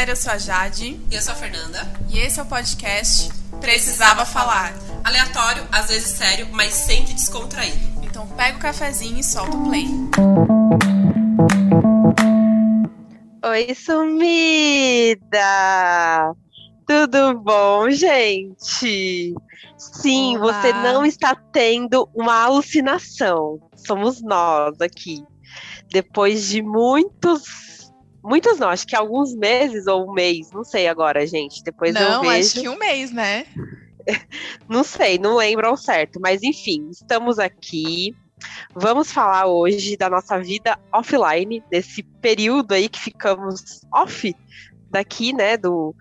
galera, eu sou a Jade. E eu sou a Fernanda. E esse é o podcast Precisava Falar. Aleatório, às vezes sério, mas sempre descontraído. Então pega o cafezinho e solta o play. Oi, sumida! Tudo bom, gente? Sim, Olá. você não está tendo uma alucinação. Somos nós aqui. Depois de muitos. Muitos não, acho que alguns meses ou um mês, não sei agora, gente. Depois eu Não, vejo. acho que um mês, né? Não sei, não lembro ao certo, mas enfim, estamos aqui. Vamos falar hoje da nossa vida offline, desse período aí que ficamos off daqui, né, do,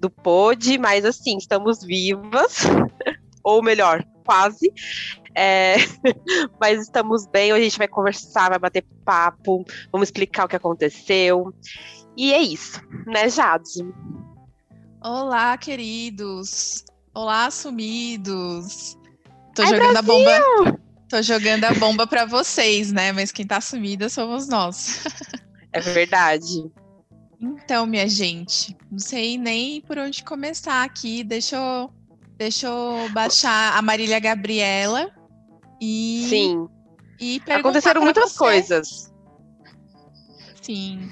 do pod, mas assim, estamos vivas, ou melhor, quase. É, mas estamos bem, hoje a gente vai conversar, vai bater papo, vamos explicar o que aconteceu. E é isso, né, Jade? Olá, queridos. Olá, sumidos. Tô Ai, jogando a bomba. Tô jogando a bomba pra vocês, né? Mas quem tá sumida somos nós. É verdade. Então, minha gente, não sei nem por onde começar aqui. Deixa eu, deixa eu baixar a Marília Gabriela e, Sim, e aconteceram muitas você. coisas. Sim.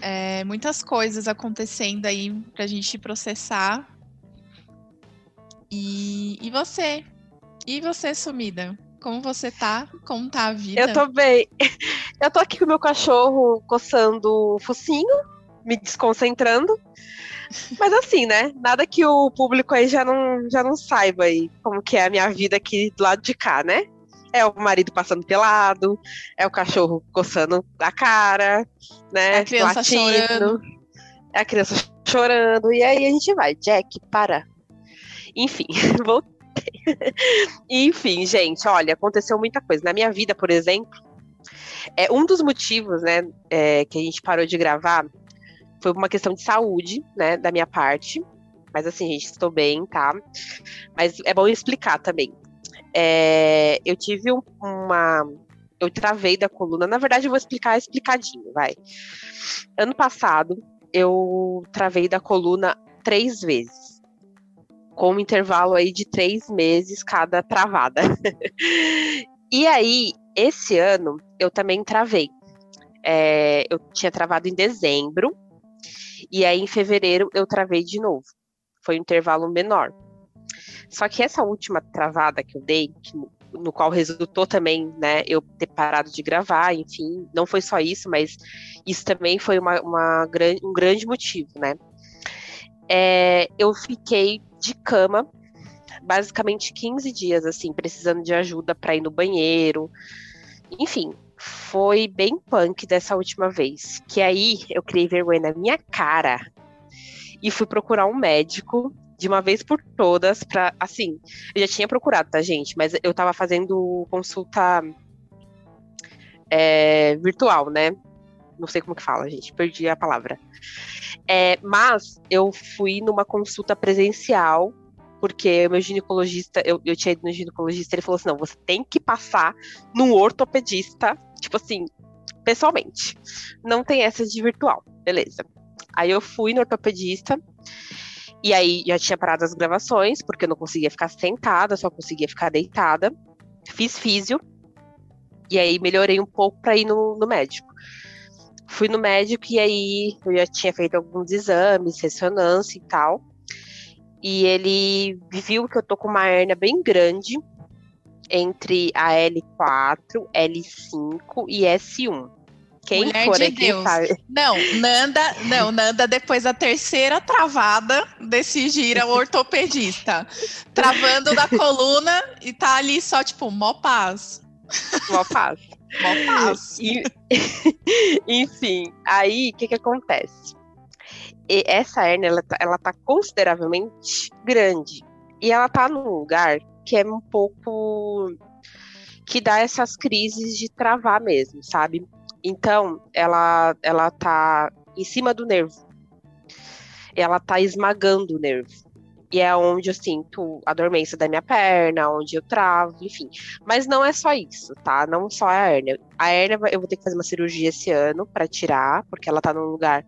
É, muitas coisas acontecendo aí pra gente processar. E, e você? E você, sumida? Como você tá? Como tá a vida? Eu tô bem. Eu tô aqui com o meu cachorro coçando o focinho, me desconcentrando. Mas assim, né? Nada que o público aí já não, já não saiba aí como que é a minha vida aqui do lado de cá, né? É o marido passando pelado, é o cachorro coçando a cara, né? É a criança latindo, chorando. É a criança chorando. E aí a gente vai, Jack, para. Enfim, voltei. Enfim, gente, olha, aconteceu muita coisa. Na minha vida, por exemplo, é um dos motivos, né, é, que a gente parou de gravar foi uma questão de saúde, né, da minha parte. Mas assim, gente, estou bem, tá? Mas é bom explicar também. É, eu tive um- uma. Eu travei da coluna. Na verdade, eu vou explicar explicadinho, vai. Ano passado, eu travei da coluna três vezes. Com um intervalo aí de três meses cada travada. e aí, esse ano, eu também travei. É, eu tinha travado em dezembro. E aí, em fevereiro, eu travei de novo. Foi um intervalo menor. Só que essa última travada que eu dei, que no, qual resultou também, né, eu ter parado de gravar, enfim, não foi só isso, mas isso também foi uma, uma um grande motivo, né? É, eu fiquei de cama basicamente 15 dias, assim, precisando de ajuda para ir no banheiro. Enfim, foi bem punk dessa última vez. Que aí eu criei vergonha na minha cara e fui procurar um médico de uma vez por todas para assim, eu já tinha procurado, tá, gente, mas eu tava fazendo consulta é, virtual, né? Não sei como que fala, gente, perdi a palavra. É, mas eu fui numa consulta presencial, porque meu ginecologista, eu, eu tinha ido no ginecologista, ele falou assim: não, você tem que passar num ortopedista, tipo assim, pessoalmente. Não tem essa de virtual, beleza. Aí eu fui no ortopedista, e aí já tinha parado as gravações, porque eu não conseguia ficar sentada, só conseguia ficar deitada. Fiz físio, e aí melhorei um pouco para ir no, no médico. Fui no médico e aí eu já tinha feito alguns exames, ressonância e tal. E ele viu que eu tô com uma hérnia bem grande entre a L4, L5 e S1. Quem Mulher for de aí, quem Deus. sabe. Não, Nanda, não, Nanda, depois da terceira travada, decide ir ao ortopedista. Travando da coluna e tá ali só, tipo, mó paz. Mó fácil. Mó paz. E- Enfim, aí o que, que acontece? E essa hérnia ela tá, ela tá consideravelmente grande e ela tá num lugar que é um pouco que dá essas crises de travar mesmo, sabe? Então ela ela tá em cima do nervo, ela tá esmagando o nervo. E é onde eu sinto a dormência da minha perna, onde eu travo, enfim. Mas não é só isso, tá? Não só a hérnia. A hérnia eu vou ter que fazer uma cirurgia esse ano para tirar, porque ela tá num lugar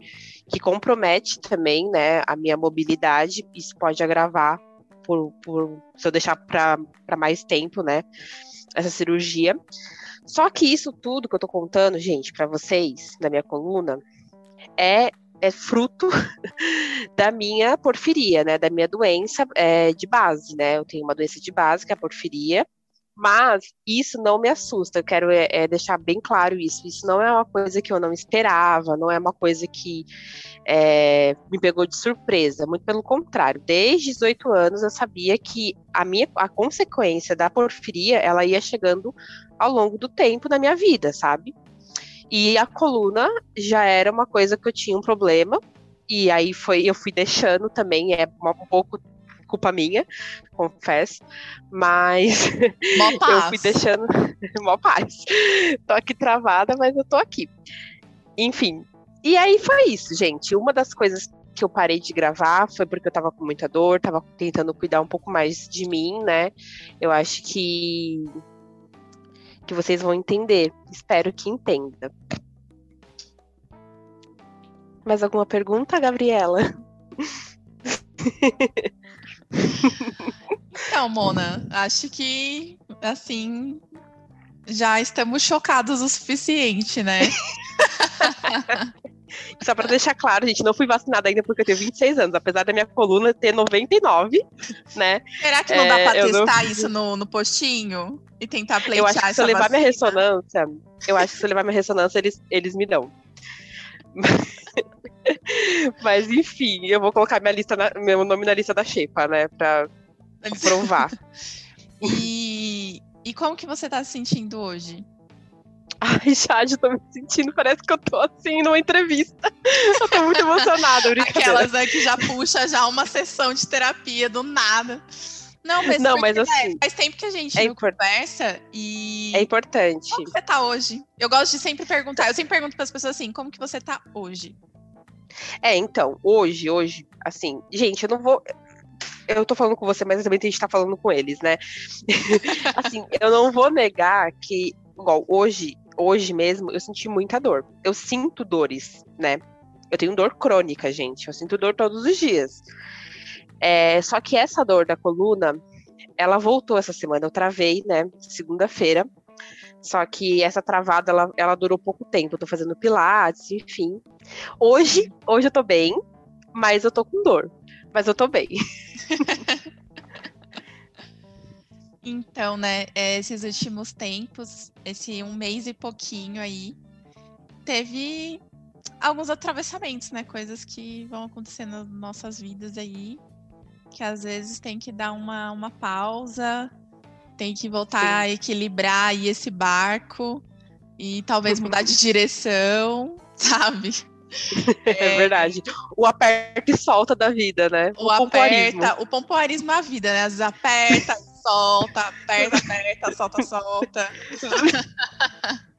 que compromete também, né, a minha mobilidade. Isso pode agravar por, por se eu deixar para mais tempo, né, essa cirurgia. Só que isso tudo que eu tô contando, gente, para vocês, da minha coluna, é é fruto da minha porfiria, né? Da minha doença é, de base, né? Eu tenho uma doença de base, que é a porfiria, mas isso não me assusta. Eu quero é, é, deixar bem claro isso. Isso não é uma coisa que eu não esperava, não é uma coisa que é, me pegou de surpresa. Muito pelo contrário. Desde 18 anos eu sabia que a minha a consequência da porfiria ela ia chegando ao longo do tempo na minha vida, sabe? E a coluna já era uma coisa que eu tinha um problema. E aí foi, eu fui deixando também, é um pouco culpa minha, confesso. Mas eu fui deixando. Mó paz. Tô aqui travada, mas eu tô aqui. Enfim. E aí foi isso, gente. Uma das coisas que eu parei de gravar foi porque eu tava com muita dor, tava tentando cuidar um pouco mais de mim, né? Eu acho que que vocês vão entender. Espero que entenda. Mais alguma pergunta, Gabriela? Então, Mona, acho que assim já estamos chocados o suficiente, né? Só para deixar claro, gente, não fui vacinada ainda porque eu tenho 26 anos, apesar da minha coluna ter 99, né? Será que não dá é, para testar não... isso no, no postinho e tentar pleitear Eu acho que se eu levar vacina? minha ressonância, eu acho que se eu levar minha ressonância, eles, eles me dão. Mas enfim, eu vou colocar minha lista na, meu nome na lista da Xepa, né? Pra, pra provar. e, e como que você tá se sentindo hoje? Ai, Jade, tô me sentindo, parece que eu tô assim numa entrevista. Eu tô muito emocionada, Aquelas né, que já puxa já uma sessão de terapia do nada. Não, mas, não, mas assim, faz tempo que a gente é conversa e. É importante. Como você tá hoje? Eu gosto de sempre perguntar. Eu sempre pergunto para as pessoas assim: como que você tá hoje? É, então, hoje, hoje, assim, gente, eu não vou. Eu tô falando com você, mas também a gente tá falando com eles, né? assim, eu não vou negar que, igual, hoje hoje mesmo, eu senti muita dor. Eu sinto dores, né? Eu tenho dor crônica, gente. Eu sinto dor todos os dias. É, só que essa dor da coluna, ela voltou essa semana. Eu travei, né? Segunda-feira. Só que essa travada, ela, ela durou pouco tempo. Eu tô fazendo pilates, enfim. Hoje, hoje eu tô bem, mas eu tô com dor. Mas eu tô bem. Então, né, esses últimos tempos, esse um mês e pouquinho aí, teve alguns atravessamentos, né? Coisas que vão acontecendo nas nossas vidas aí, que às vezes tem que dar uma, uma pausa, tem que voltar Sim. a equilibrar aí esse barco e talvez mudar de direção, sabe? É, é, verdade. O aperta e solta da vida, né? O, o aperta, o pompoarismo é a vida, né? Às vezes aperta, solta, aperta, aperta, solta, solta.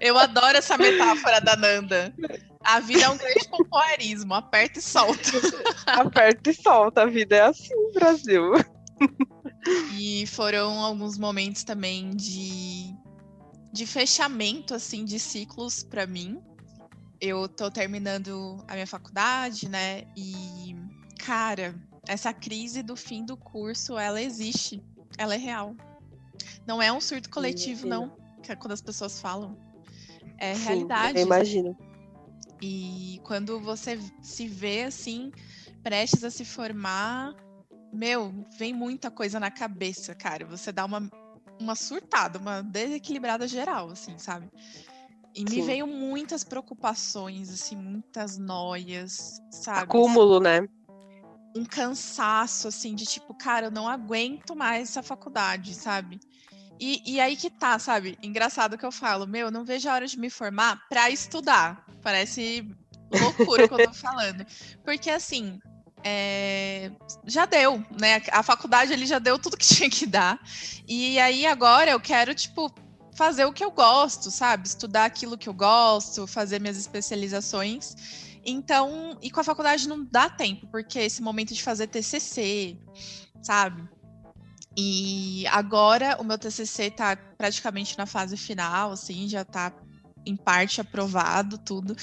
Eu adoro essa metáfora da Nanda. A vida é um grande pompoarismo, aperta e solta. aperta e solta, a vida é assim, Brasil. E foram alguns momentos também de, de fechamento, assim, de ciclos para mim. Eu tô terminando a minha faculdade, né? E, cara, essa crise do fim do curso, ela existe. Ela é real. Não é um surto coletivo, não, que é quando as pessoas falam. É Sim, realidade. Eu imagino. E quando você se vê assim, prestes a se formar, meu, vem muita coisa na cabeça, cara. Você dá uma, uma surtada, uma desequilibrada geral, assim, sabe? E me Sim. veio muitas preocupações, assim, muitas noias, sabe? Acúmulo, né? um cansaço, assim, de tipo, cara, eu não aguento mais essa faculdade, sabe? E, e aí que tá, sabe? Engraçado que eu falo, meu, não vejo a hora de me formar para estudar. Parece loucura que eu tô falando. Porque, assim, é, já deu, né? A faculdade ele já deu tudo que tinha que dar. E aí agora eu quero, tipo, fazer o que eu gosto, sabe? Estudar aquilo que eu gosto, fazer minhas especializações. Então, e com a faculdade não dá tempo, porque esse momento de fazer TCC, sabe? E agora o meu TCC tá praticamente na fase final, assim, já tá em parte aprovado tudo,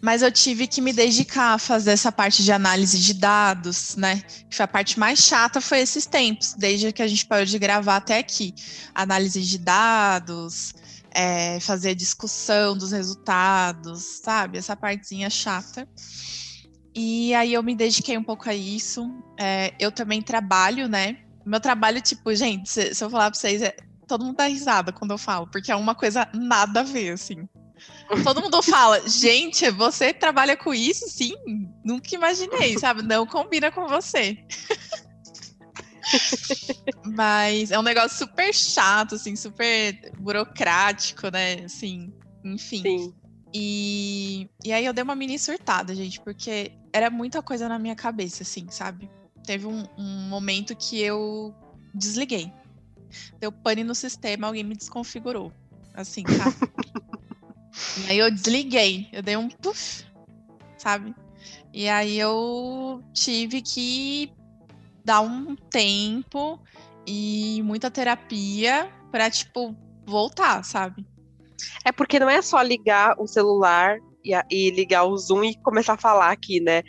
mas eu tive que me dedicar a fazer essa parte de análise de dados, né? Que foi a parte mais chata foi esses tempos, desde que a gente parou de gravar até aqui. Análise de dados, é, fazer discussão dos resultados, sabe? Essa partezinha chata. E aí eu me dediquei um pouco a isso. É, eu também trabalho, né? Meu trabalho, tipo, gente, se, se eu falar pra vocês, é, todo mundo dá risada quando eu falo, porque é uma coisa nada a ver, assim. Todo mundo fala, gente, você trabalha com isso? Sim, nunca imaginei, sabe? Não combina com você. Mas é um negócio super chato, assim, super burocrático, né? Assim, enfim. Sim. E, e aí eu dei uma mini surtada, gente, porque era muita coisa na minha cabeça, assim, sabe? Teve um, um momento que eu desliguei. Deu pane no sistema, alguém me desconfigurou. Assim, sabe? e aí eu desliguei, eu dei um puff, sabe? E aí eu tive que dar um tempo e muita terapia para tipo voltar, sabe? É porque não é só ligar o celular e, e ligar o Zoom e começar a falar aqui, né?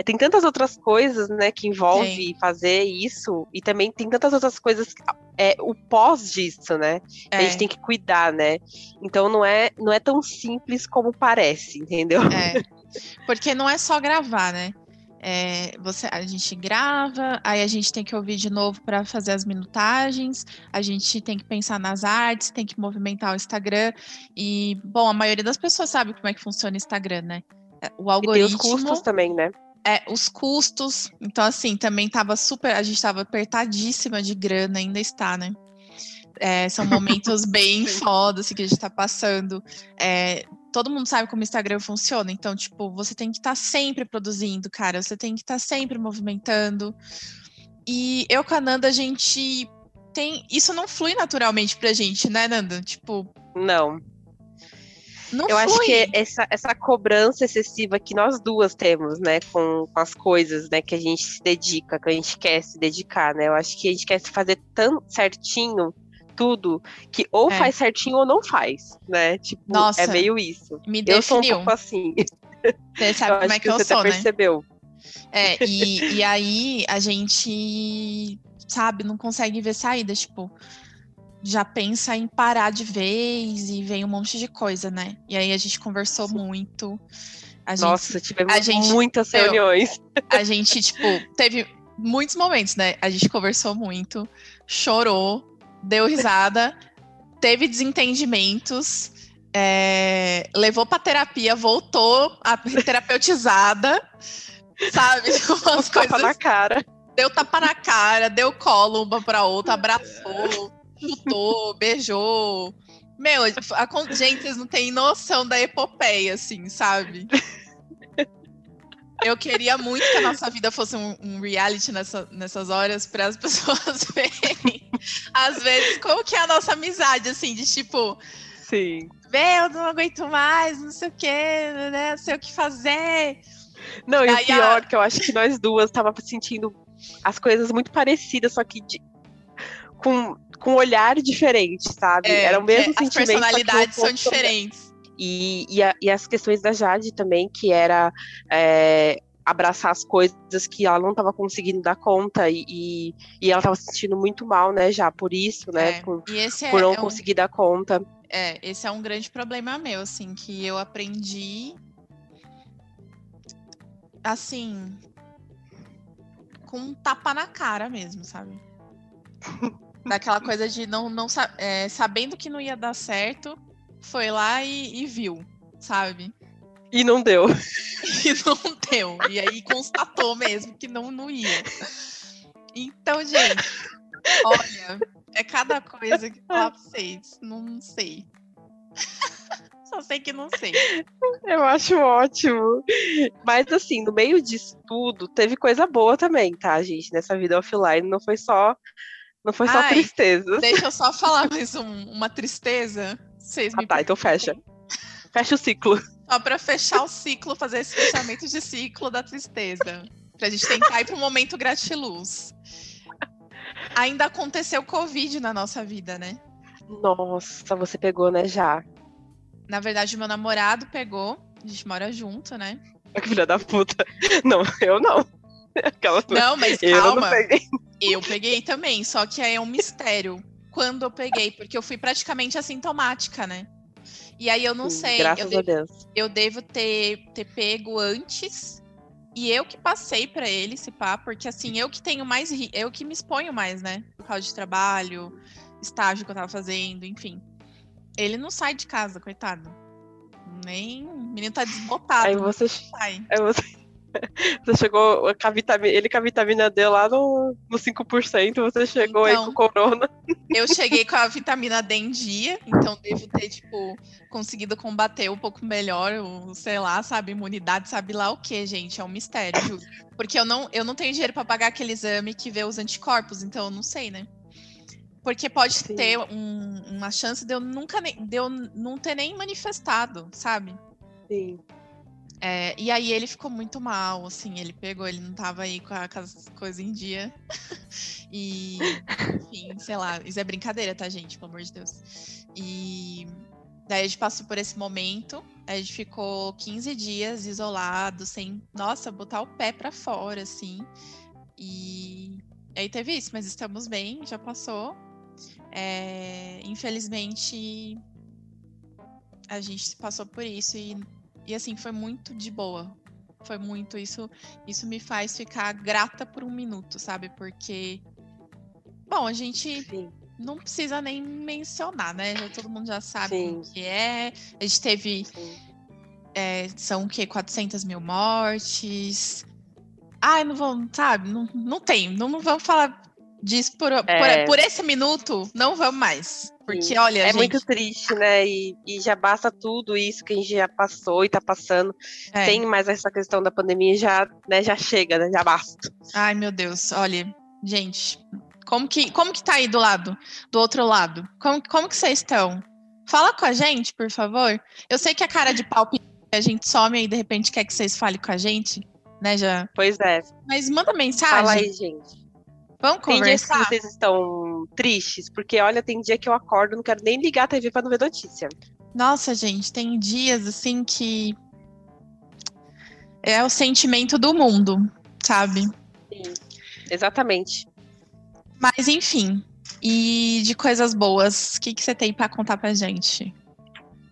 É, tem tantas outras coisas, né, que envolve fazer isso, e também tem tantas outras coisas, é, o pós disso, né? É. A gente é. tem que cuidar, né? Então não é, não é tão simples como parece, entendeu? É. Porque não é só gravar, né? É, você, a gente grava, aí a gente tem que ouvir de novo para fazer as minutagens, a gente tem que pensar nas artes, tem que movimentar o Instagram. E, bom, a maioria das pessoas sabe como é que funciona o Instagram, né? O algoritmo. E tem os custos também, né? É, os custos. Então, assim, também tava super. A gente tava apertadíssima de grana, ainda está, né? É, são momentos bem foda assim, que a gente tá passando. É, todo mundo sabe como o Instagram funciona. Então, tipo, você tem que estar tá sempre produzindo, cara. Você tem que estar tá sempre movimentando. E eu com a Nanda, a gente tem. Isso não flui naturalmente pra gente, né, Nanda? Tipo. Não. Não eu acho que essa, essa cobrança excessiva que nós duas temos, né, com, com, as coisas, né, que a gente se dedica, que a gente quer se dedicar, né? Eu acho que a gente quer se fazer tão certinho tudo que ou é. faz certinho ou não faz, né? Tipo, é Nossa, é meio isso. Me definiu. Eu sou um pouco assim. Você sabe como é que, que eu você sou, até né? percebeu. É, e, e aí a gente, sabe, não consegue ver saída, tipo, já pensa em parar de vez e vem um monte de coisa, né? E aí a gente conversou Sim. muito. A Nossa, gente, tivemos a gente, muitas reuniões. A gente, tipo, teve muitos momentos, né? A gente conversou muito, chorou, deu risada, teve desentendimentos, é, levou pra terapia, voltou a terapeutizada, sabe? Umas coisas. Tapa na cara. Deu tapa na cara, deu colo uma pra outra, abraçou, chutou, beijou. Meu, a, gente, vocês não têm noção da epopeia, assim, sabe? Eu queria muito que a nossa vida fosse um, um reality nessa, nessas horas para as pessoas verem, às vezes, como que é a nossa amizade, assim, de tipo. Sim. Meu, eu não aguento mais, não sei o quê, né? Não sei o que fazer. Não, e, o pior, a... que eu acho que nós duas tava sentindo as coisas muito parecidas, só que de, com, com um olhar diferente, sabe? É, Era o mesmo sentimento. As personalidades são diferentes. E, e, a, e, as questões da Jade também, que era é, abraçar as coisas que ela não estava conseguindo dar conta e, e, e ela estava se sentindo muito mal, né, já por isso, né, é. por, é, por não é conseguir um, dar conta. É, esse é um grande problema meu, assim, que eu aprendi, assim, com um tapa na cara mesmo, sabe? Daquela coisa de não, não é, sabendo que não ia dar certo, foi lá e, e viu, sabe? E não deu. E não deu. E aí constatou mesmo que não, não ia. Então, gente, olha, é cada coisa que falar pra vocês. Não sei. Só sei que não sei. Eu acho ótimo. Mas assim, no meio disso tudo, teve coisa boa também, tá, gente? Nessa vida offline não foi só Não foi só Ai, tristeza. Deixa eu só falar mais um- uma tristeza. Vocês me Ah, tá, então fecha. Fecha o ciclo. Só pra fechar o ciclo, fazer esse fechamento de ciclo da tristeza. Pra gente tentar ir pro momento gratiluz. Ainda aconteceu Covid na nossa vida, né? Nossa, você pegou, né, já. Na verdade, meu namorado pegou. A gente mora junto, né? Que filha da puta. Não, eu não. Aquela... Não, mas eu calma. não peguei. Eu peguei também, só que aí é um mistério. Quando eu peguei, porque eu fui praticamente assintomática, né? E aí eu não Sim, sei. Graças eu a Deus. eu devo ter, ter pego antes e eu que passei pra ele se pá, porque assim, eu que tenho mais, eu que me exponho mais, né? Por causa de trabalho, estágio que eu tava fazendo, enfim. Ele não sai de casa, coitado. Nem, o menino tá desbotado. Aí você, sai. aí você, você chegou com a vitamina, ele com a vitamina D lá no, no 5%, você chegou aí Então. com corona. Eu cheguei com a vitamina D em dia, então devo ter, tipo, conseguido combater um pouco melhor, o, sei lá, sabe, imunidade, sabe lá o que, gente, é um mistério, juro. Porque eu não, eu não tenho dinheiro pra pagar aquele exame que vê os anticorpos, então eu não sei, né? Porque pode Sim. ter um- uma chance de eu nunca nem, de eu não ter nem manifestado, sabe? Sim. É, e aí ele ficou muito mal, assim, ele pegou, ele não tava aí com, a- com as coisas em dia. e, enfim, sei lá, isso é brincadeira, tá, gente? Pelo amor de Deus. E daí a gente passou por esse momento, a gente ficou 15 dias isolado, sem, nossa, botar o pé pra fora, assim. E aí teve isso, mas estamos bem, já passou. É, infelizmente, a gente passou por isso e e assim, foi muito de boa. Foi muito isso. Isso me faz ficar grata por um minuto, sabe? Porque. Bom, a gente Sim. não precisa nem mencionar, né? Já, todo mundo já sabe Sim. como que é. A gente teve. É, são o quê? 400 mil mortes. Ai, não vamos, sabe? Não, não tem. Não, não vamos falar disso por, por- É. por esse minuto. Não vamos mais. Porque, olha, É gente. muito triste, né? E, e já basta tudo isso que a gente já passou e tá passando. é. Tem mais essa questão da pandemia, já, né, já chega, né? Já basta. Ai, meu Deus, olha, gente, como que, como que tá aí do lado, do outro lado? Como, como que vocês estão? Fala com a gente, por favor. Eu sei que a cara de pau a gente some e de repente quer que vocês falem com a gente, né, já. Pois é. Mas manda mensagem, Fala aí, gente. Vamos Tem dias que conversar. vocês estão tristes, porque olha, tem dia que eu acordo, não quero nem ligar a TV pra não ver notícia. Nossa, gente, tem dias assim que é o sentimento do mundo, sabe? Sim. Exatamente. Mas enfim, e de coisas boas, o que, que você tem pra contar pra gente?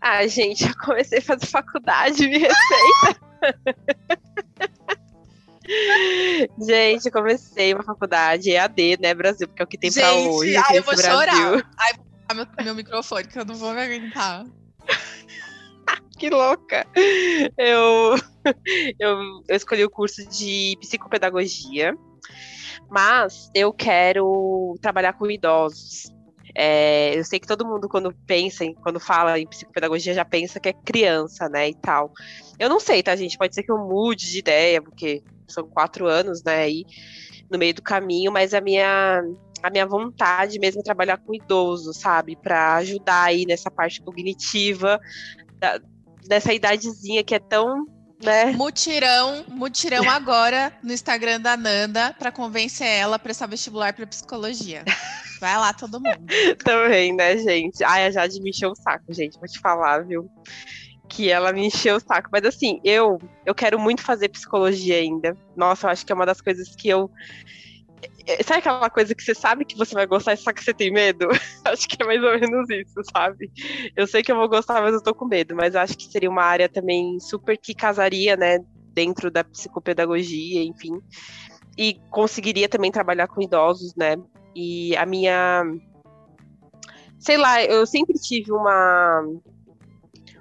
Ah, gente, eu comecei a fazer faculdade, me respeita. gente, eu comecei uma faculdade EAD, né, Brasil, porque é o que tem pra Gente, hoje. ai, eu vou Brasil. chorar. Ai, vou meu, meu microfone, que eu não vou me aguentar. Que louca! Eu, eu, eu escolhi o curso de psicopedagogia, mas eu quero trabalhar com idosos. É, eu sei que todo mundo, quando pensa, em, quando fala em psicopedagogia, já pensa que é criança, né, e tal. Eu não sei, tá, gente? Pode ser que eu mude de ideia, porque são quatro anos, né, aí no meio do caminho, mas a minha, a minha vontade mesmo é trabalhar com idoso, sabe? Para ajudar aí nessa parte cognitiva, da- dessa idadezinha que é tão, né? Mutirão, mutirão agora no Instagram da Nanda pra convencer ela a prestar vestibular pra psicologia. Vai lá, todo mundo. Também, né, gente? Ai, a Jade me encheu o saco, gente, vou te falar, viu? Que ela me encheu o saco. Mas assim, eu, eu quero muito fazer psicologia ainda. Nossa, eu acho que é uma das coisas que eu. É, Sabe aquela coisa que você sabe que você vai gostar, só que você tem medo? acho que é mais ou menos isso, sabe? Eu sei que eu vou gostar, mas eu tô com medo. Mas acho que seria uma área também super que casaria, né? Dentro da psicopedagogia, enfim. E conseguiria também trabalhar com idosos, né? E a minha. Sei lá, eu sempre tive uma.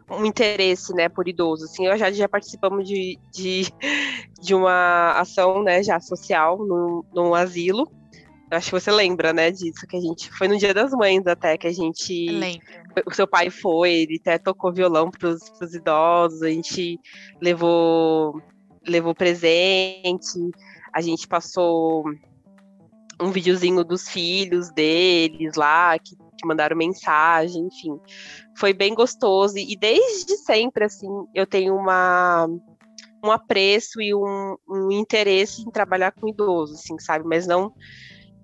Um interesse, né, por idoso, assim, eu já, já participamos de, de, de uma ação, né, já social, num, num asilo, eu acho que você lembra, né, disso, que a gente, foi no Dia das Mães até, que a gente Lembro. o seu pai foi, ele até tocou violão pros, pros idosos, a gente levou, levou presente, a gente passou um videozinho dos filhos deles lá, que, que mandaram mensagem, enfim. Foi bem gostoso. E desde sempre, assim, eu tenho uma um apreço e um, um interesse em trabalhar com idoso, assim, sabe? Mas não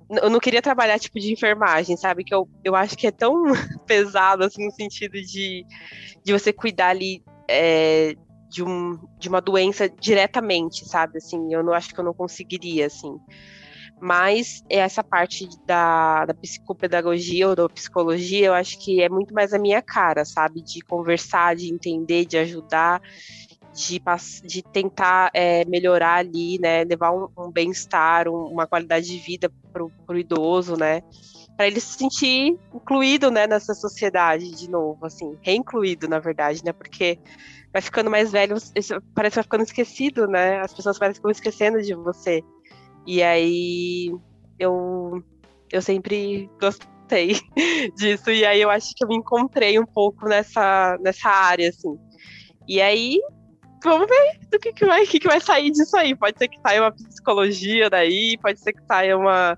eu não queria trabalhar tipo de enfermagem, sabe? Que eu, eu acho que é tão pesado, assim, no sentido de, de você cuidar ali é, de, um, de uma doença diretamente, sabe? Assim, eu não acho que eu não conseguiria, assim. Mas essa parte da, da psicopedagogia ou da psicologia, eu acho que é muito mais a minha cara, sabe? De conversar, de entender, de ajudar de, de tentar é, melhorar ali, né, levar um, um bem-estar, um, uma qualidade de vida para o idoso, né, para ele se sentir incluído, né, nessa sociedade de novo, assim, reincluído, na verdade, né, porque vai ficando mais velho, parece que vai ficando esquecido, né, as pessoas parecem que vão esquecendo de você, e aí eu, eu sempre gostei disso, e aí eu acho que eu me encontrei um pouco nessa, nessa área, assim, e aí vamos ver do que, que, vai, que, que vai sair disso aí. Pode ser que saia uma psicologia daí, pode ser que saia uma.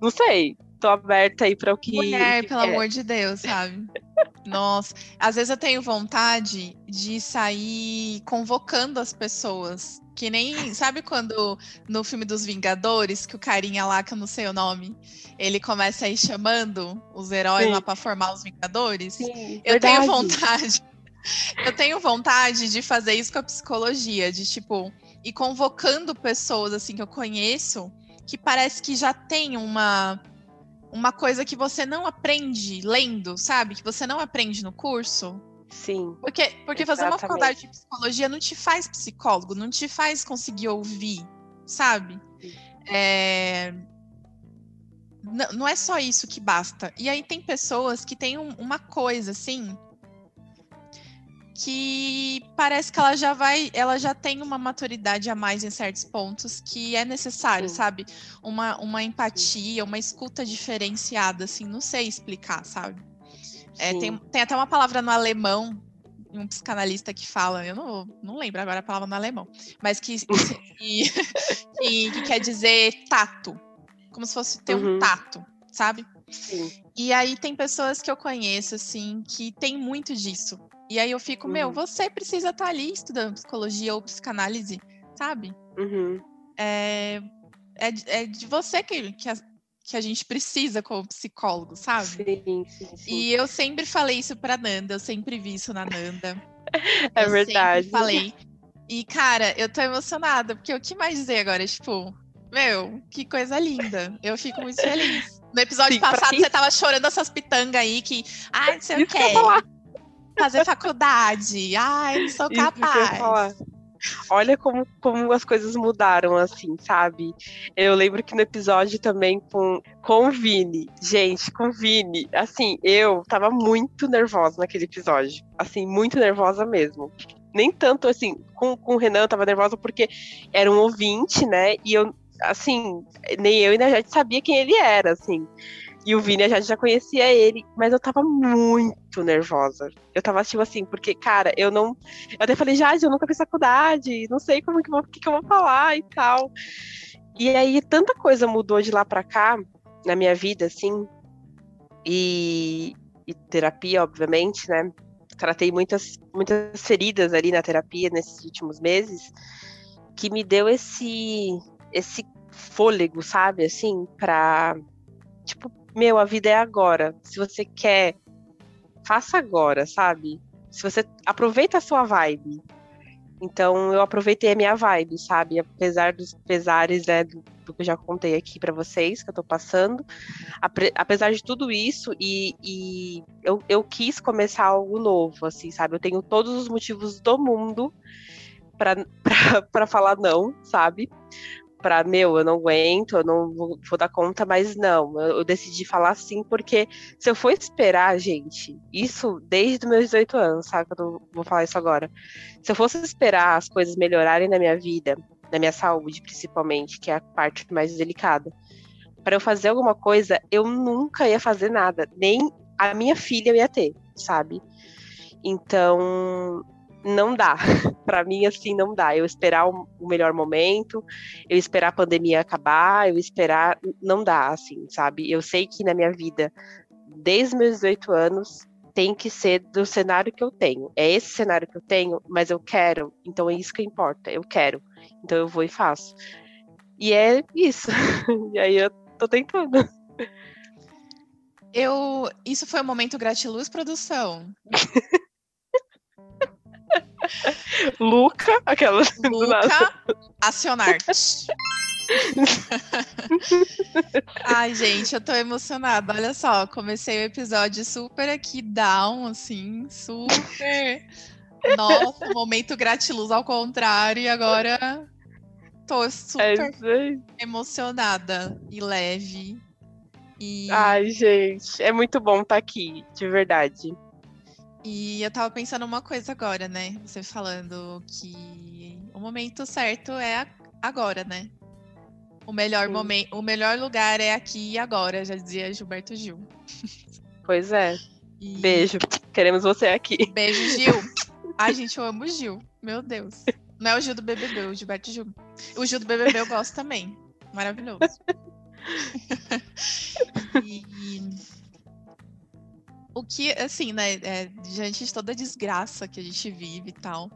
Não sei. Tô aberta aí para o que. Mulher, que pelo é. amor de Deus, sabe? Nossa, às vezes eu tenho vontade de sair convocando as pessoas. Que nem, sabe quando no filme dos Vingadores, que o carinha lá, que eu não sei o nome, ele começa a ir chamando os heróis Sim. lá para formar os Vingadores? Sim, Eu verdade. tenho vontade. Eu tenho vontade de fazer isso com a psicologia, de tipo, ir convocando pessoas assim que eu conheço, que parece que já tem uma uma coisa que você não aprende lendo, sabe? Que você não aprende no curso. Sim. Porque, porque fazer uma faculdade de psicologia não te faz psicólogo, não te faz conseguir ouvir, sabe? É, Não, não é só isso que basta. E aí tem pessoas que têm um- uma coisa assim que parece que ela já vai, ela já tem uma maturidade a mais em certos pontos que é necessário, Sim. sabe? Uma, uma empatia, uma escuta diferenciada, assim, não sei explicar, sabe? É, tem, tem até uma palavra no alemão, um psicanalista que fala, eu não, não lembro agora a palavra no alemão, mas que, que, que- que quer dizer tato, como se fosse ter um Uhum. tato, sabe? Sim. E aí tem pessoas que eu conheço, assim, que tem muito disso. E aí eu fico, meu, Uhum. você precisa estar ali estudando psicologia ou psicanálise, sabe? Uhum. É, é, de- é de você que, que, que a gente precisa como psicólogo, sabe? Sim, sim, sim. E eu sempre falei isso pra Nanda, eu sempre vi isso na Nanda. É eu verdade. Sempre falei. E, cara, eu tô emocionada, porque o que mais dizer agora? Tipo, meu, que coisa linda. Eu fico muito feliz. No episódio Sim, passado, você tava chorando essas pitangas aí que, ai, não sei o quê. Fazer faculdade. Ai, não sou capaz. Olha como, como as coisas mudaram, assim, sabe? Eu lembro que no episódio também com, com o Vini, gente, com o Vini, assim, eu tava muito nervosa naquele episódio. Assim, muito nervosa mesmo. Nem tanto, assim, com, com o Renan eu tava nervosa porque era um ouvinte, né? E eu, assim, nem eu ainda já sabia quem ele era, assim. E o Vini, a gente já conhecia ele, mas eu tava muito nervosa. Eu tava, tipo assim, porque, cara, eu não. Eu até falei, Jade, eu nunca fiz faculdade, não sei como que, que, que eu vou falar e tal. E aí, tanta coisa mudou de lá pra cá, na minha vida, assim. E, e terapia, obviamente, né? Tratei muitas, muitas feridas ali na terapia nesses últimos meses, que me deu esse, esse fôlego, sabe? Assim, pra. Tipo, meu, a vida é agora. Se você quer, faça agora, sabe? Se você aproveita a sua vibe. Então eu aproveitei a minha vibe, sabe? Apesar dos pesares, né, do, do que eu já contei aqui pra vocês, que eu tô passando. Apre- apesar de tudo isso, e, e eu, eu quis começar algo novo, assim, sabe? Eu tenho todos os motivos do mundo pra falar não, sabe? Pra, meu, eu não aguento, eu não vou, vou dar conta, mas não, eu, eu decidi falar sim, porque se eu for esperar, gente, isso desde os meus 18 anos, sabe? Eu não vou falar isso agora. Se eu fosse esperar as coisas melhorarem na minha vida, na minha saúde, principalmente, que é a parte mais delicada, para eu fazer alguma coisa, eu nunca ia fazer nada, nem a minha filha eu ia ter, sabe? Então, não dá. Para mim, assim, não dá. Eu esperar o melhor momento, eu esperar a pandemia acabar, eu esperar. Não dá, assim, sabe? Eu sei que na minha vida, desde meus 18 anos, tem que ser do cenário que eu tenho. É esse cenário que eu tenho, mas eu quero, então é isso que importa. Eu quero. Então eu vou e faço. E é isso. e aí eu tô tentando. Eu. Isso foi o momento gratiluz produção. Luca, aquela. Luca, acionar. Ai, gente, eu tô emocionada. Olha só, comecei o episódio super aqui down, assim, super. Nossa, momento gratiluz ao contrário, e agora tô super é emocionada e leve. E... Ai, gente, é muito bom estar tá aqui, de verdade. E eu tava pensando uma coisa agora, né? Você falando que o momento certo é agora, né? O melhor momento, o melhor lugar é aqui e agora, já dizia Gilberto Gil. Pois é. E... Beijo. Queremos você aqui. Beijo, Gil. Ai, gente, eu amo o Gil. Meu Deus. Não é o Gil do BBB, é o Gilberto Gil. O Gil do BBB eu gosto também. Maravilhoso. e... O que, assim, né, é, diante de toda a desgraça que a gente vive e tal,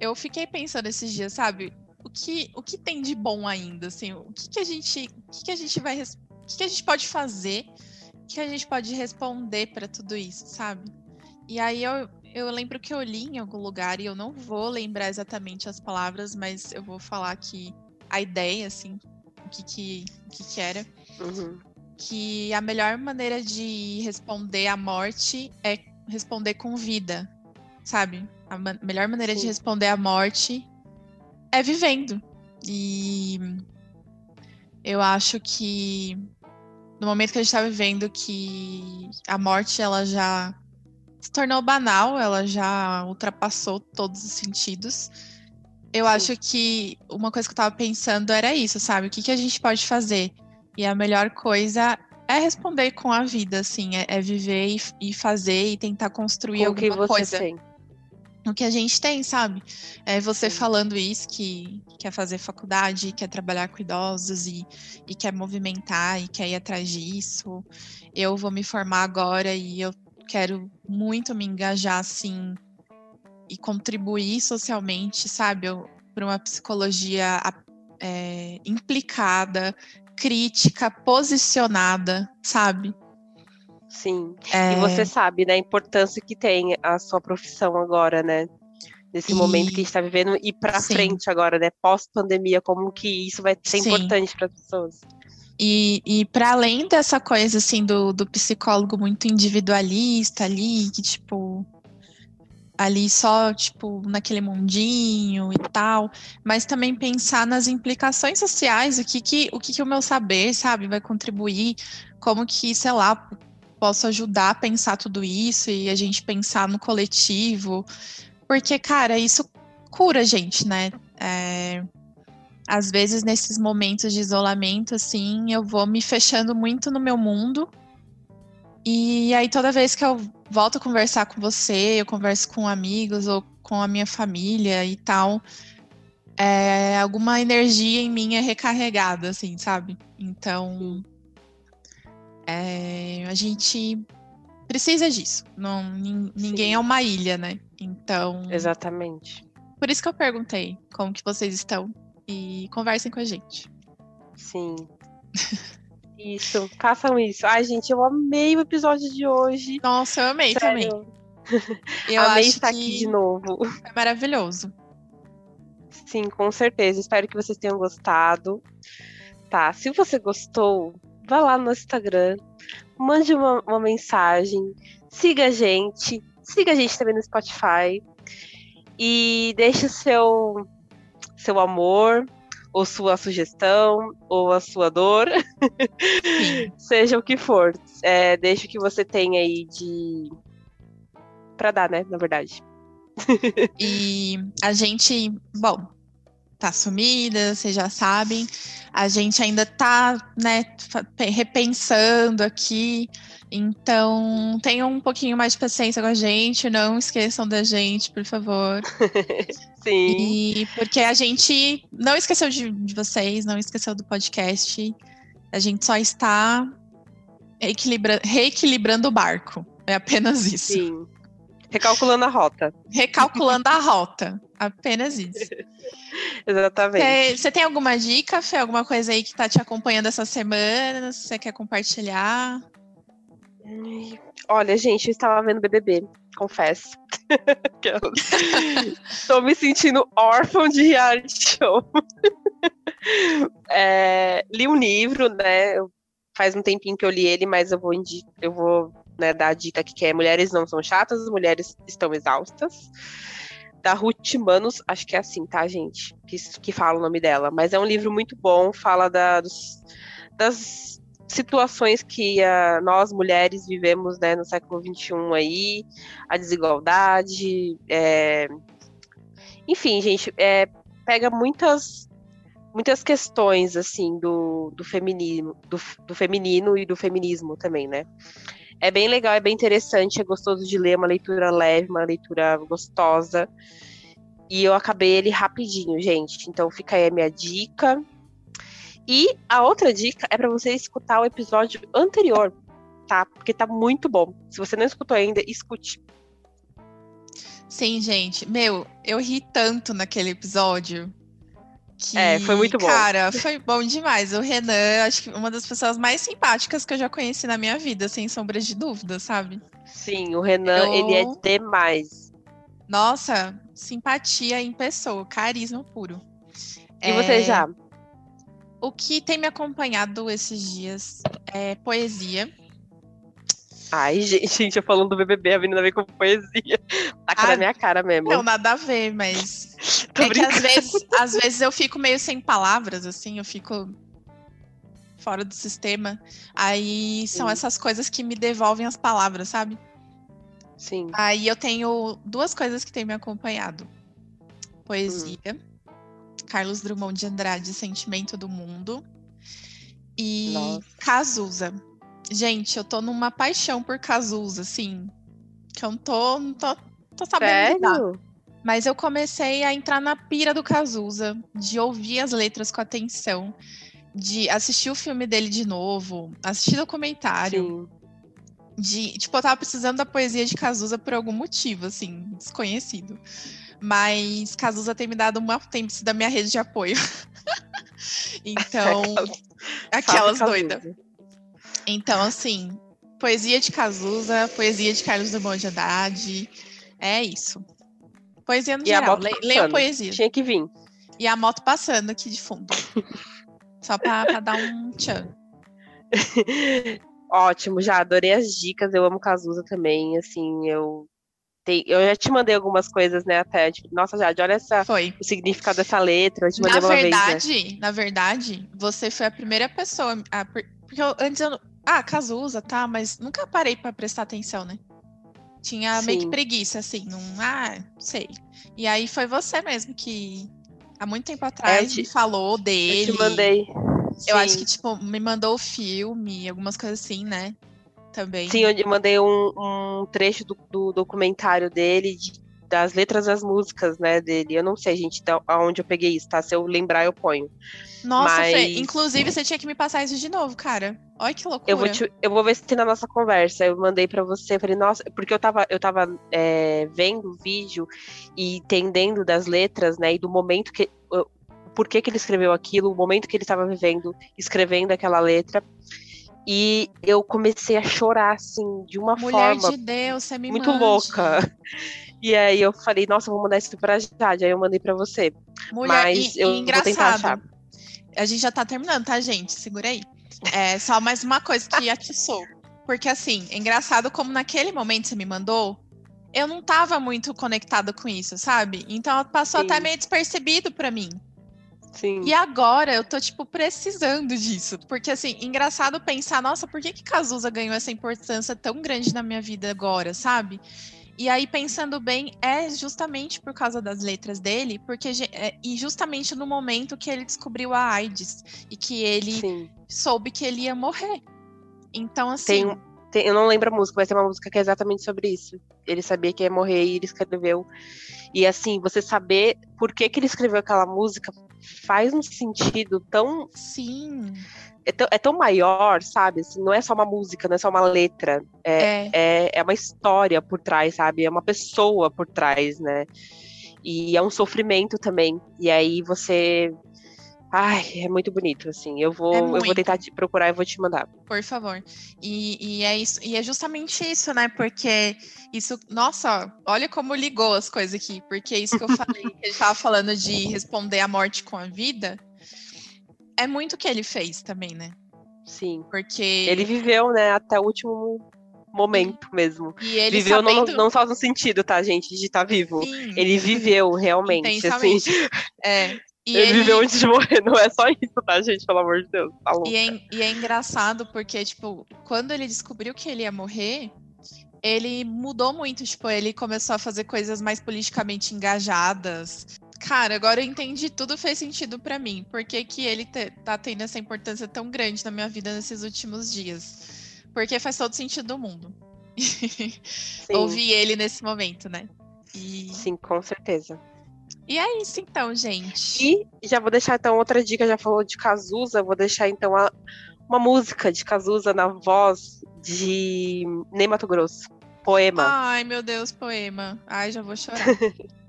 eu fiquei pensando esses dias, sabe? o que, o que tem de bom ainda, assim, o que, que a gente, o que, que a gente vai, o que, que a gente pode fazer, que a gente pode responder para tudo isso, sabe? E aí eu, eu lembro que eu li em algum lugar e eu não vou lembrar exatamente as palavras, mas eu vou falar que a ideia, assim, o que que, o que, que era, uhum. Que a melhor maneira de responder à morte é responder com vida, sabe? A ma melhor maneira Sim. de responder à morte é vivendo. E eu acho que no momento que a gente está vivendo que a morte ela já se tornou banal, ela já ultrapassou todos os sentidos. Eu Sim. acho que uma coisa que eu estava pensando era isso, sabe? O que, que a gente pode fazer? E a melhor coisa é responder com a vida, assim, é, é viver e, e, fazer e tentar construir com alguma coisa. Tem no que a gente tem, sabe? É você falando isso, que quer fazer faculdade, quer trabalhar com idosos e, e quer movimentar e quer ir atrás disso. Eu vou me formar agora e eu quero muito me engajar, assim, e contribuir socialmente, sabe? Para uma psicologia é, implicada, crítica, posicionada, sabe? Sim. É... E você sabe, né, a importância que tem a sua profissão agora, né? Nesse e... momento que a gente está vivendo e para frente agora, né? Pós-pandemia, como que isso vai ser Sim. importante para as pessoas. E, e para além dessa coisa, assim, do, do psicólogo muito individualista ali, que, tipo, ali só, tipo, naquele mundinho e tal, mas também pensar nas implicações sociais, o que que o, que que o meu saber, sabe, vai contribuir, como que, sei lá, posso ajudar a pensar tudo isso e a gente pensar no coletivo. Porque, cara, isso cura a gente, né? É, às vezes, nesses momentos de isolamento, assim, eu vou me fechando muito no meu mundo. E aí, toda vez que eu volto a conversar com você, eu converso com amigos ou com a minha família e tal, é, alguma energia em mim é recarregada, assim, sabe? Então, é, a gente precisa disso. Não, ninguém Sim. é uma ilha, né? Então. Exatamente. Por isso que eu perguntei como que vocês estão e conversem com a gente. Sim. isso, façam isso. Ai, gente, eu amei o episódio de hoje. Nossa, eu amei Sério. também. Eu amei estar aqui de novo. É maravilhoso. Sim, com certeza. Espero que vocês tenham gostado. Tá, se você gostou, vá lá no Instagram, mande uma, uma mensagem, siga a gente, siga a gente também no Spotify e deixe o seu, seu amor, ou sua sugestão, ou a sua dor, seja o que for. É, deixe o que você tem aí de. para dar, né? Na verdade. e a gente, bom, tá sumida, vocês já sabem. A gente ainda tá, né, repensando aqui Então, tenham um pouquinho mais de paciência com a gente, não esqueçam da gente, por favor. Sim. E porque a gente não esqueceu de, de vocês, não esqueceu do podcast. A gente só está equilibra reequilibrando o barco. É apenas isso. Sim. Recalculando a rota. Recalculando a rota. Apenas isso. Exatamente. Você tem alguma dica, Fê? Alguma coisa aí que tá te acompanhando essa semana? Você quer compartilhar? Olha, gente, eu estava vendo BBB, confesso. Estou me sentindo órfão de reality show. é, li um livro, né? Faz um tempinho que eu li ele, mas eu vou, eu vou né, dar a dica aqui que é Mulheres não são chatas, mulheres estão exaustas. Da Ruth Manos, acho que é assim, tá, gente? Que, que fala o nome dela. Mas é um livro muito bom, fala da, dos, das situações que uh, nós mulheres vivemos né, no século XXI aí, a desigualdade, é... enfim, gente, é, pega muitas muitas questões assim do, do feminismo, do, do feminino e do feminismo também, né? É bem legal, é bem interessante, é gostoso de ler, uma leitura leve, uma leitura gostosa. E eu acabei ele rapidinho, gente. Então fica aí a minha dica. E a outra dica é para você escutar o episódio anterior, tá? Porque tá muito bom. Se você não escutou ainda, escute. Sim, gente. Meu, eu ri tanto naquele episódio. Que, é, foi muito bom. Cara, foi bom demais. O Renan, acho que uma das pessoas mais simpáticas que eu já conheci na minha vida, sem sombra de dúvida, sabe? Sim, o Renan, eu... ele é demais. Nossa, simpatia em pessoa, carisma puro. E é... você já? O que tem me acompanhado esses dias é poesia. Ai, gente, eu falando do BBB, a menina vem com poesia. Tá ah, na minha cara mesmo. Não, nada a ver, mas. é brincando. que às vezes, às vezes eu fico meio sem palavras, assim, eu fico fora do sistema. Aí são Sim. essas coisas que me devolvem as palavras, sabe? Sim. Aí eu tenho duas coisas que têm me acompanhado: poesia. Hum. Carlos Drummond de Andrade, Sentimento do Mundo. E Nossa. Cazuza. Gente, eu tô numa paixão por Cazuza, assim. Que eu não tô, não tô, tô sabendo lidar. Mas eu comecei a entrar na pira do Cazuza, de ouvir as letras com atenção, de assistir o filme dele de novo, assistir documentário. Sim. De, tipo, eu tava precisando da poesia de Cazuza por algum motivo, assim, desconhecido. Mas Cazuza tem me dado uma. tem sido a minha rede de apoio. então. aquelas doidas. Então, assim, poesia de Cazuza, poesia de Carlos Drummond de Haddad. É isso. Poesia no e geral. Leia poesia. Tinha que vir. E a moto passando aqui de fundo. Só pra, pra dar um tchan. Ótimo, já adorei as dicas. Eu amo Cazuza também. Assim, eu tem, eu já te mandei algumas coisas, né, até, tipo, nossa, Jade, olha essa, foi. o significado dessa letra, eu te mandei na uma verdade, vez, né? Na verdade, você foi a primeira pessoa, a, porque eu, antes eu, ah, Cazuza, tá, mas nunca parei para prestar atenção, né? Tinha Sim. meio que preguiça, assim, não, ah, sei. E aí foi você mesmo que, há muito tempo atrás, é, te, me falou dele. Eu te mandei. Eu Sim. acho que, tipo, me mandou o filme, algumas coisas assim, né? também. Sim, eu mandei um, um trecho do, do, documentário dele, de, das letras das músicas, né, dele. Eu não sei, gente, da, aonde eu peguei isso, tá? Se eu lembrar, eu ponho. Nossa, Mas... Fê, inclusive você tinha que me passar isso de novo, cara. Olha que loucura. Eu vou, te, eu vou ver se tem na nossa conversa. Eu mandei para você, falei, nossa, porque eu tava, eu tava é, vendo o vídeo e entendendo das letras, né, e do momento que. Por que, que ele escreveu aquilo, o momento que ele estava vivendo, escrevendo aquela letra. E eu comecei a chorar, assim, de uma Mulher forma. de Deus, você me Muito mande. louca. E aí eu falei, nossa, vou mandar isso pra Jade. Aí eu mandei pra você. Mulher, Mas e, eu e engraçado, vou tentar achar. A gente já tá terminando, tá, gente? Segura aí. É só mais uma coisa que atiçou. Porque, assim, é engraçado como naquele momento você me mandou, eu não tava muito conectada com isso, sabe? Então passou Sim. até meio despercebido para mim. Sim. E agora eu tô, tipo, precisando disso. Porque, assim, engraçado pensar, nossa, por que que Cazuza ganhou essa importância tão grande na minha vida agora, sabe? E aí, pensando bem, é justamente por causa das letras dele, porque é, e justamente no momento que ele descobriu a AIDS e que ele Sim. soube que ele ia morrer. Então, assim. Tem, tem- eu não lembro a música, mas tem uma música que é exatamente sobre isso. Ele sabia que ia morrer e ele escreveu. E assim, você saber por que, que ele escreveu aquela música faz um sentido tão. Sim. É tão, é tão maior, sabe? Assim, não é só uma música, não é só uma letra. É. É, é uma história por trás, sabe? É uma pessoa por trás, né? E é um sofrimento também. E aí você. Ai, é muito bonito, assim. Eu vou, É eu vou tentar te procurar e vou te mandar. Por favor. E, e é isso, e é justamente isso, né? Porque isso, nossa, olha como ligou as coisas aqui. Porque isso que eu falei, que ele tava falando de responder a morte com a vida, é muito o que ele fez também, né? Sim. Porque Ele viveu, né, até o último momento mesmo. e ele viveu não- sabendo, não, só no sentido, tá, gente, de estar vivo. Sim, Ele viveu realmente, assim. É. E Ele, viveu antes de morrer, não é só isso, tá, gente? Pelo amor de Deus. Tá. E é, e é engraçado porque, tipo, quando ele descobriu que ele ia morrer, ele mudou muito. Tipo, ele começou a fazer coisas mais politicamente engajadas. Cara, agora eu entendi, tudo fez sentido pra mim. Por que, que ele te- tá tendo essa importância tão grande na minha vida nesses últimos dias? Porque faz todo sentido do mundo. Ouvir ele nesse momento, né? E, sim, com certeza. E é isso então, gente. E já vou deixar então outra dica, já falou de Cazuza, vou deixar então a- uma música de Cazuza na voz de Ney Mato Grosso. Poema. Ai, meu Deus, poema. Ai, já vou chorar.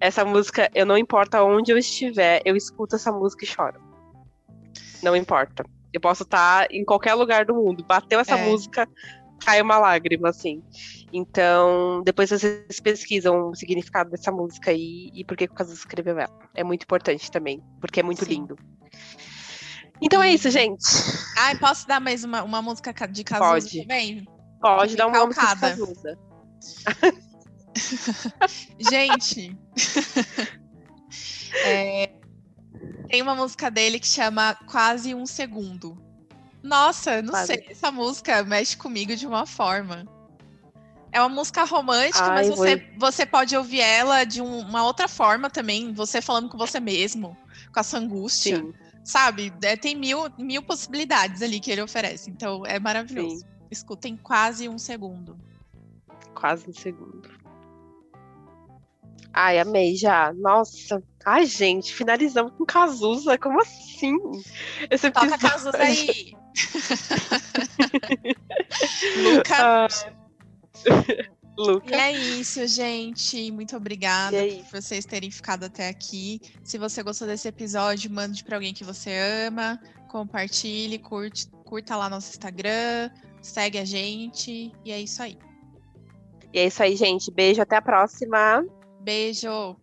Essa música, eu não importa onde eu estiver, eu escuto essa música e choro. Não importa. Eu posso estar em qualquer lugar do mundo. Bateu essa É. música, cai uma lágrima, assim. Então, depois vocês pesquisam o significado dessa música e, e por que o Cazuza escreveu ela. É muito importante também, porque é muito Sim. lindo. Então é isso, gente. Ai, posso dar mais uma, uma música ca- de Cazuza Pode. também? Pode dar uma música de. Cazuza. Gente, é, tem uma música dele que chama Quase um Segundo. Nossa, não Quase. sei, essa música mexe comigo de uma forma. É uma música romântica, mas Ai, você, você pode ouvir ela de um- uma outra forma também, você falando com você mesmo, com a sua angústia, Sim, sabe? É, tem mil, mil possibilidades ali que ele oferece, então é maravilhoso. sim. Escutem quase um segundo. Quase um segundo. Ai, amei já. Nossa. Ai, gente, finalizamos com Cazuza. Como assim? Esse Toca episódio. Cazuza aí! Luca. Ah, E Luca. é isso, gente. Muito obrigada E é por vocês terem ficado até aqui. Se você gostou desse episódio, mande para alguém que você ama, compartilhe, curte, curta lá nosso Instagram, segue a gente e é isso aí. E é isso aí, gente. Beijo, até a próxima. Beijo!